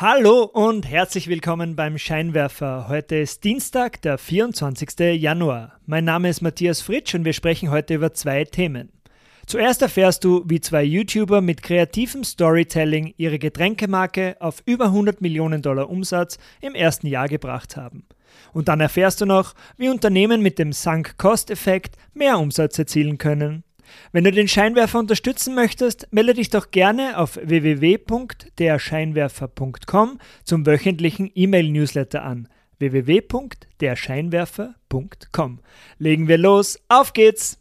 Hallo und herzlich willkommen beim Scheinwerfer. Heute ist Dienstag, der 24. Januar. Mein Name ist Matthias Fritsch und wir sprechen heute über zwei Themen. Zuerst erfährst du, wie zwei YouTuber mit kreativem Storytelling ihre Getränkemarke auf über 100 Millionen Dollar Umsatz im ersten Jahr gebracht haben. Und dann erfährst du noch, wie Unternehmen mit dem Sunk-Cost-Effekt mehr Umsatz erzielen können. Wenn du den Scheinwerfer unterstützen möchtest, melde dich doch gerne auf www.derscheinwerfer.com zum wöchentlichen E-Mail-Newsletter an. www.derscheinwerfer.com. Legen wir los, auf geht's!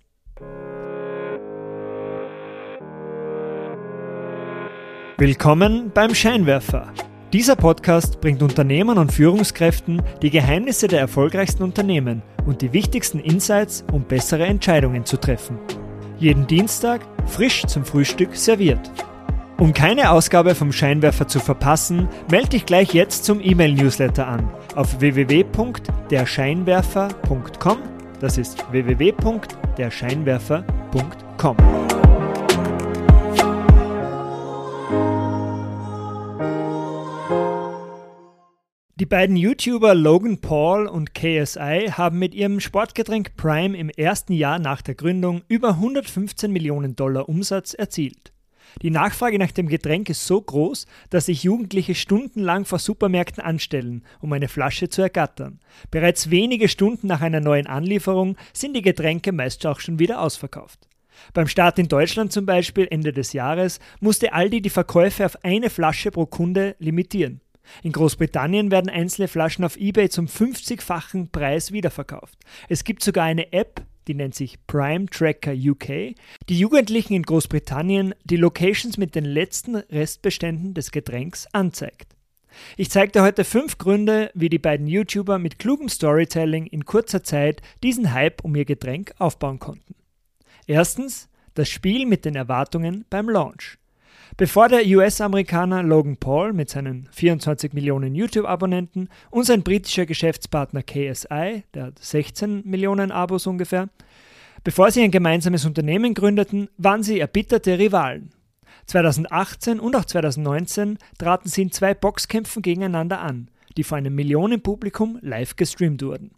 Willkommen beim Scheinwerfer. Dieser Podcast bringt Unternehmern und Führungskräften die Geheimnisse der erfolgreichsten Unternehmen und die wichtigsten Insights, um bessere Entscheidungen zu treffen. Jeden Dienstag frisch zum Frühstück serviert. Um keine Ausgabe vom Scheinwerfer zu verpassen, melde dich gleich jetzt zum E-Mail-Newsletter an auf www.derscheinwerfer.com. Das ist www.derscheinwerfer.com. beiden YouTuber Logan Paul und KSI haben mit ihrem Sportgetränk Prime im ersten Jahr nach der Gründung über 115 Millionen Dollar Umsatz erzielt. Die Nachfrage nach dem Getränk ist so groß, dass sich Jugendliche stundenlang vor Supermärkten anstellen, um eine Flasche zu ergattern. Bereits wenige Stunden nach einer neuen Anlieferung sind die Getränke meist auch schon wieder ausverkauft. Beim Start in Deutschland zum Beispiel Ende des Jahres musste Aldi die Verkäufe auf eine Flasche pro Kunde limitieren. In Großbritannien werden einzelne Flaschen auf eBay zum 50-fachen Preis wiederverkauft. Es gibt sogar eine App, die nennt sich Prime Tracker UK, die Jugendlichen in Großbritannien die Locations mit den letzten Restbeständen des Getränks anzeigt. Ich zeige dir heute fünf Gründe, wie die beiden YouTuber mit klugem Storytelling in kurzer Zeit diesen Hype um ihr Getränk aufbauen konnten. Erstens das Spiel mit den Erwartungen beim Launch. Bevor der US-Amerikaner Logan Paul mit seinen 24 Millionen YouTube-Abonnenten und sein britischer Geschäftspartner KSI, der hat 16 Millionen Abos ungefähr, bevor sie ein gemeinsames Unternehmen gründeten, waren sie erbitterte Rivalen. 2018 und auch 2019 traten sie in zwei Boxkämpfen gegeneinander an, die vor einem Millionenpublikum live gestreamt wurden.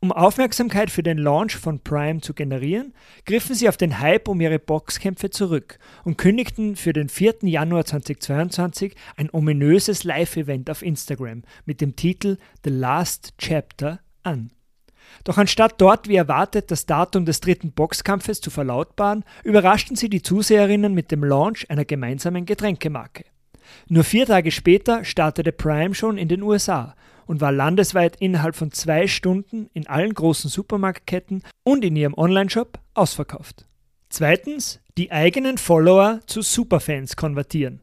Um Aufmerksamkeit für den Launch von Prime zu generieren, griffen sie auf den Hype um ihre Boxkämpfe zurück und kündigten für den 4. Januar 2022 ein ominöses Live-Event auf Instagram mit dem Titel The Last Chapter an. Doch anstatt dort wie erwartet das Datum des dritten Boxkampfes zu verlautbaren, überraschten sie die Zuseherinnen mit dem Launch einer gemeinsamen Getränkemarke. Nur vier Tage später startete Prime schon in den USA und war landesweit innerhalb von zwei Stunden in allen großen Supermarktketten und in ihrem Onlineshop ausverkauft. Zweitens, die eigenen Follower zu Superfans konvertieren.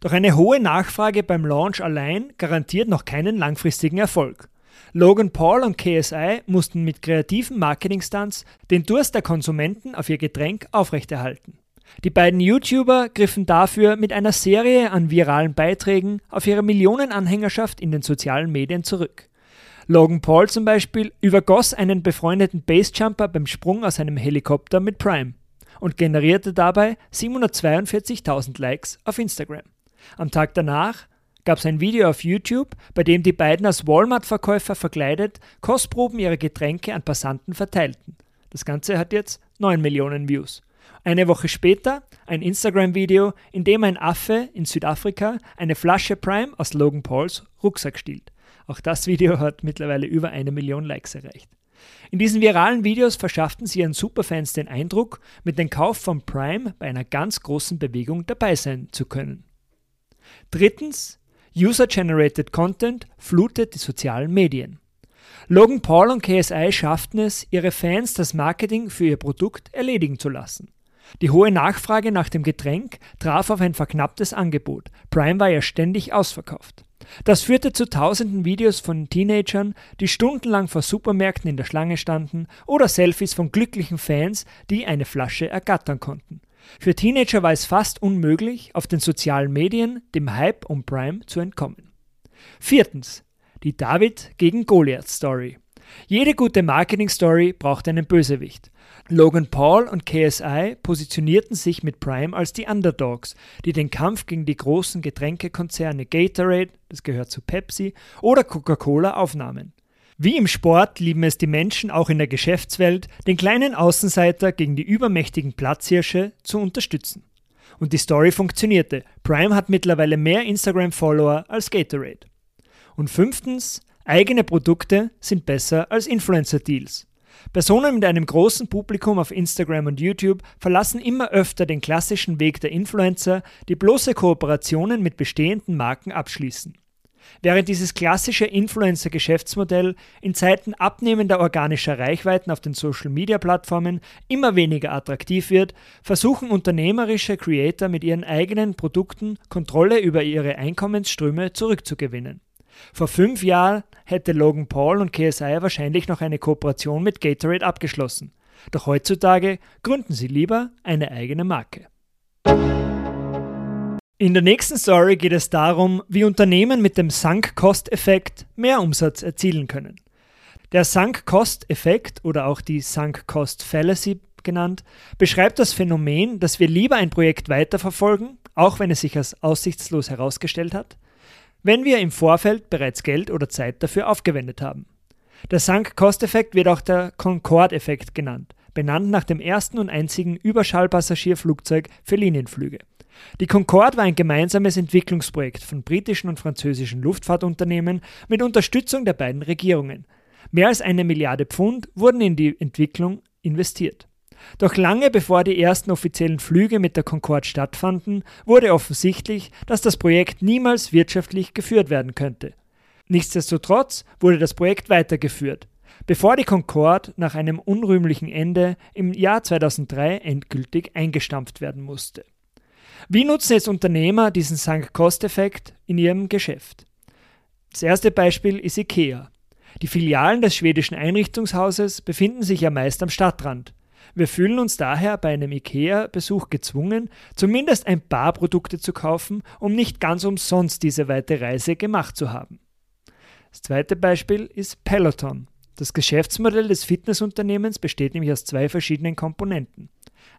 Doch eine hohe Nachfrage beim Launch allein garantiert noch keinen langfristigen Erfolg. Logan Paul und KSI mussten mit kreativen Marketingstunts den Durst der Konsumenten auf ihr Getränk aufrechterhalten. Die beiden YouTuber griffen dafür mit einer Serie an viralen Beiträgen auf ihre Millionenanhängerschaft in den sozialen Medien zurück. Logan Paul zum Beispiel übergoss einen befreundeten Basejumper beim Sprung aus einem Helikopter mit Prime und generierte dabei 742.000 Likes auf Instagram. Am Tag danach gab es ein Video auf YouTube, bei dem die beiden als Walmart-Verkäufer verkleidet Kostproben ihrer Getränke an Passanten verteilten. Das Ganze hat jetzt 9 Millionen Views. Eine Woche später ein Instagram-Video, in dem ein Affe in Südafrika eine Flasche Prime aus Logan Pauls Rucksack stiehlt. Auch das Video hat mittlerweile über eine Million Likes erreicht. In diesen viralen Videos verschafften sie ihren Superfans den Eindruck, mit dem Kauf von Prime bei einer ganz großen Bewegung dabei sein zu können. Drittens, User-Generated Content flutet die sozialen Medien. Logan Paul und KSI schafften es, ihre Fans das Marketing für ihr Produkt erledigen zu lassen. Die hohe Nachfrage nach dem Getränk traf auf ein verknapptes Angebot. Prime war ja ständig ausverkauft. Das führte zu tausenden Videos von Teenagern, die stundenlang vor Supermärkten in der Schlange standen, oder Selfies von glücklichen Fans, die eine Flasche ergattern konnten. Für Teenager war es fast unmöglich, auf den sozialen Medien dem Hype um Prime zu entkommen. Viertens. Die David gegen Goliath Story. Jede gute Marketing-Story braucht einen Bösewicht. Logan Paul und KSI positionierten sich mit Prime als die Underdogs, die den Kampf gegen die großen Getränkekonzerne Gatorade, das gehört zu Pepsi, oder Coca-Cola aufnahmen. Wie im Sport lieben es die Menschen auch in der Geschäftswelt, den kleinen Außenseiter gegen die übermächtigen Platzhirsche zu unterstützen. Und die Story funktionierte. Prime hat mittlerweile mehr Instagram-Follower als Gatorade. Und fünftens, eigene Produkte sind besser als Influencer-Deals. Personen mit einem großen Publikum auf Instagram und YouTube verlassen immer öfter den klassischen Weg der Influencer, die bloße Kooperationen mit bestehenden Marken abschließen. Während dieses klassische Influencer-Geschäftsmodell in Zeiten abnehmender organischer Reichweiten auf den Social-Media-Plattformen immer weniger attraktiv wird, versuchen unternehmerische Creator mit ihren eigenen Produkten Kontrolle über ihre Einkommensströme zurückzugewinnen. Vor fünf Jahren hätte Logan Paul und KSI wahrscheinlich noch eine Kooperation mit Gatorade abgeschlossen. Doch heutzutage gründen sie lieber eine eigene Marke. In der nächsten Story geht es darum, wie Unternehmen mit dem Sunk-Cost-Effekt mehr Umsatz erzielen können. Der Sunk-Cost-Effekt oder auch die Sunk-Cost-Fallacy genannt, beschreibt das Phänomen, dass wir lieber ein Projekt weiterverfolgen, auch wenn es sich als aussichtslos herausgestellt hat, wenn wir im Vorfeld bereits Geld oder Zeit dafür aufgewendet haben. Der Sunk-Cost-Effekt wird auch der Concorde-Effekt genannt, benannt nach dem ersten und einzigen Überschallpassagierflugzeug für Linienflüge. Die Concorde war ein gemeinsames Entwicklungsprojekt von britischen und französischen Luftfahrtunternehmen mit Unterstützung der beiden Regierungen. Mehr als eine Milliarde Pfund wurden in die Entwicklung investiert. Doch lange bevor die ersten offiziellen Flüge mit der Concorde stattfanden, wurde offensichtlich, dass das Projekt niemals wirtschaftlich geführt werden könnte. Nichtsdestotrotz wurde das Projekt weitergeführt, bevor die Concorde nach einem unrühmlichen Ende im Jahr 2003 endgültig eingestampft werden musste. Wie nutzen jetzt Unternehmer diesen Sunk-Cost-Effekt in ihrem Geschäft? Das erste Beispiel ist IKEA. Die Filialen des schwedischen Einrichtungshauses befinden sich ja meist am Stadtrand. Wir fühlen uns daher bei einem IKEA-Besuch gezwungen, zumindest ein paar Produkte zu kaufen, um nicht ganz umsonst diese weite Reise gemacht zu haben. Das zweite Beispiel ist Peloton. Das Geschäftsmodell des Fitnessunternehmens besteht nämlich aus zwei verschiedenen Komponenten.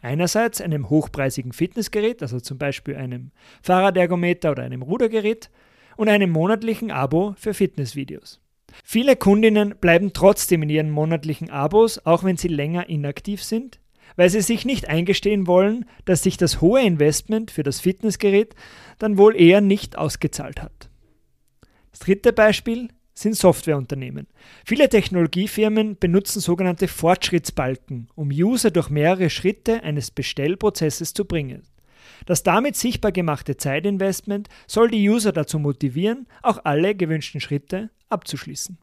Einerseits einem hochpreisigen Fitnessgerät, also zum Beispiel einem Fahrradergometer oder einem Rudergerät, und einem monatlichen Abo für Fitnessvideos. Viele Kundinnen bleiben trotzdem in ihren monatlichen Abos, auch wenn sie länger inaktiv sind, weil sie sich nicht eingestehen wollen, dass sich das hohe Investment für das Fitnessgerät dann wohl eher nicht ausgezahlt hat. Das dritte Beispiel sind Softwareunternehmen. Viele Technologiefirmen benutzen sogenannte Fortschrittsbalken, um User durch mehrere Schritte eines Bestellprozesses zu bringen. Das damit sichtbar gemachte Zeitinvestment soll die User dazu motivieren, auch alle gewünschten Schritte abzuschließen.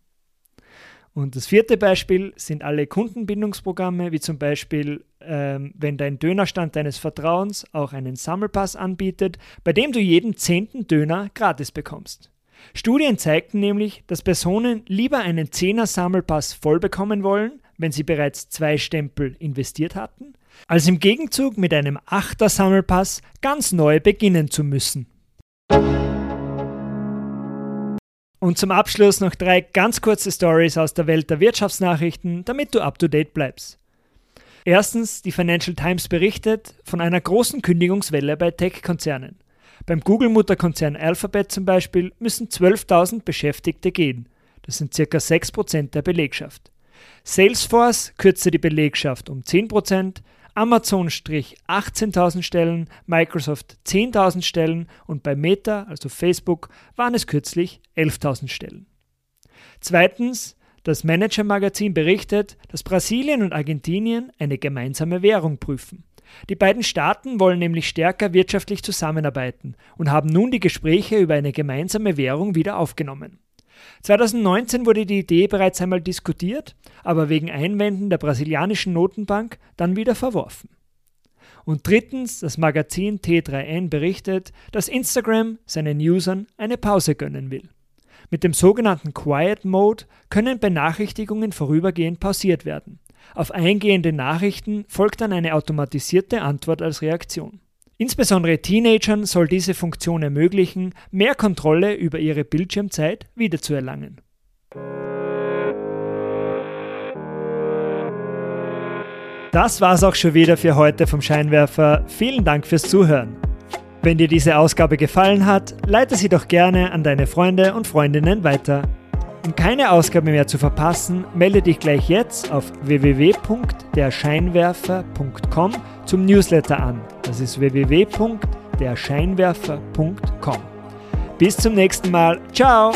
Und das vierte Beispiel sind alle Kundenbindungsprogramme, wie zum Beispiel, ähm, wenn dein Dönerstand deines Vertrauens auch einen Sammelpass anbietet, bei dem du jeden zehnten Döner gratis bekommst. Studien zeigten nämlich, dass Personen lieber einen Zehner Sammelpass voll bekommen wollen, wenn sie bereits zwei Stempel investiert hatten, als im Gegenzug mit einem Achter Sammelpass ganz neu beginnen zu müssen. Und zum Abschluss noch drei ganz kurze Stories aus der Welt der Wirtschaftsnachrichten, damit du up to date bleibst. Erstens, die Financial Times berichtet von einer großen Kündigungswelle bei Tech-Konzernen. Beim Google-Mutterkonzern Alphabet zum Beispiel müssen 12.000 Beschäftigte gehen. Das sind ca. 6% der Belegschaft. Salesforce kürzte die Belegschaft um 10%, Amazon strich 18.000 Stellen, Microsoft 10.000 Stellen und bei Meta, also Facebook, waren es kürzlich 11.000 Stellen. Zweitens, das Manager-Magazin berichtet, dass Brasilien und Argentinien eine gemeinsame Währung prüfen. Die beiden Staaten wollen nämlich stärker wirtschaftlich zusammenarbeiten und haben nun die Gespräche über eine gemeinsame Währung wieder aufgenommen. 2019 wurde die Idee bereits einmal diskutiert, aber wegen Einwänden der brasilianischen Notenbank dann wieder verworfen. Und drittens, das Magazin T3N berichtet, dass Instagram seinen Usern eine Pause gönnen will. Mit dem sogenannten Quiet Mode können Benachrichtigungen vorübergehend pausiert werden. Auf eingehende Nachrichten folgt dann eine automatisierte Antwort als Reaktion. Insbesondere Teenagern soll diese Funktion ermöglichen, mehr Kontrolle über ihre Bildschirmzeit wiederzuerlangen. Das war's auch schon wieder für heute vom Scheinwerfer. Vielen Dank fürs Zuhören. Wenn dir diese Ausgabe gefallen hat, leite sie doch gerne an deine Freunde und Freundinnen weiter. Um keine Ausgabe mehr zu verpassen, melde dich gleich jetzt auf www.derscheinwerfer.com zum Newsletter an. Das ist www.derscheinwerfer.com. Bis zum nächsten Mal. Ciao!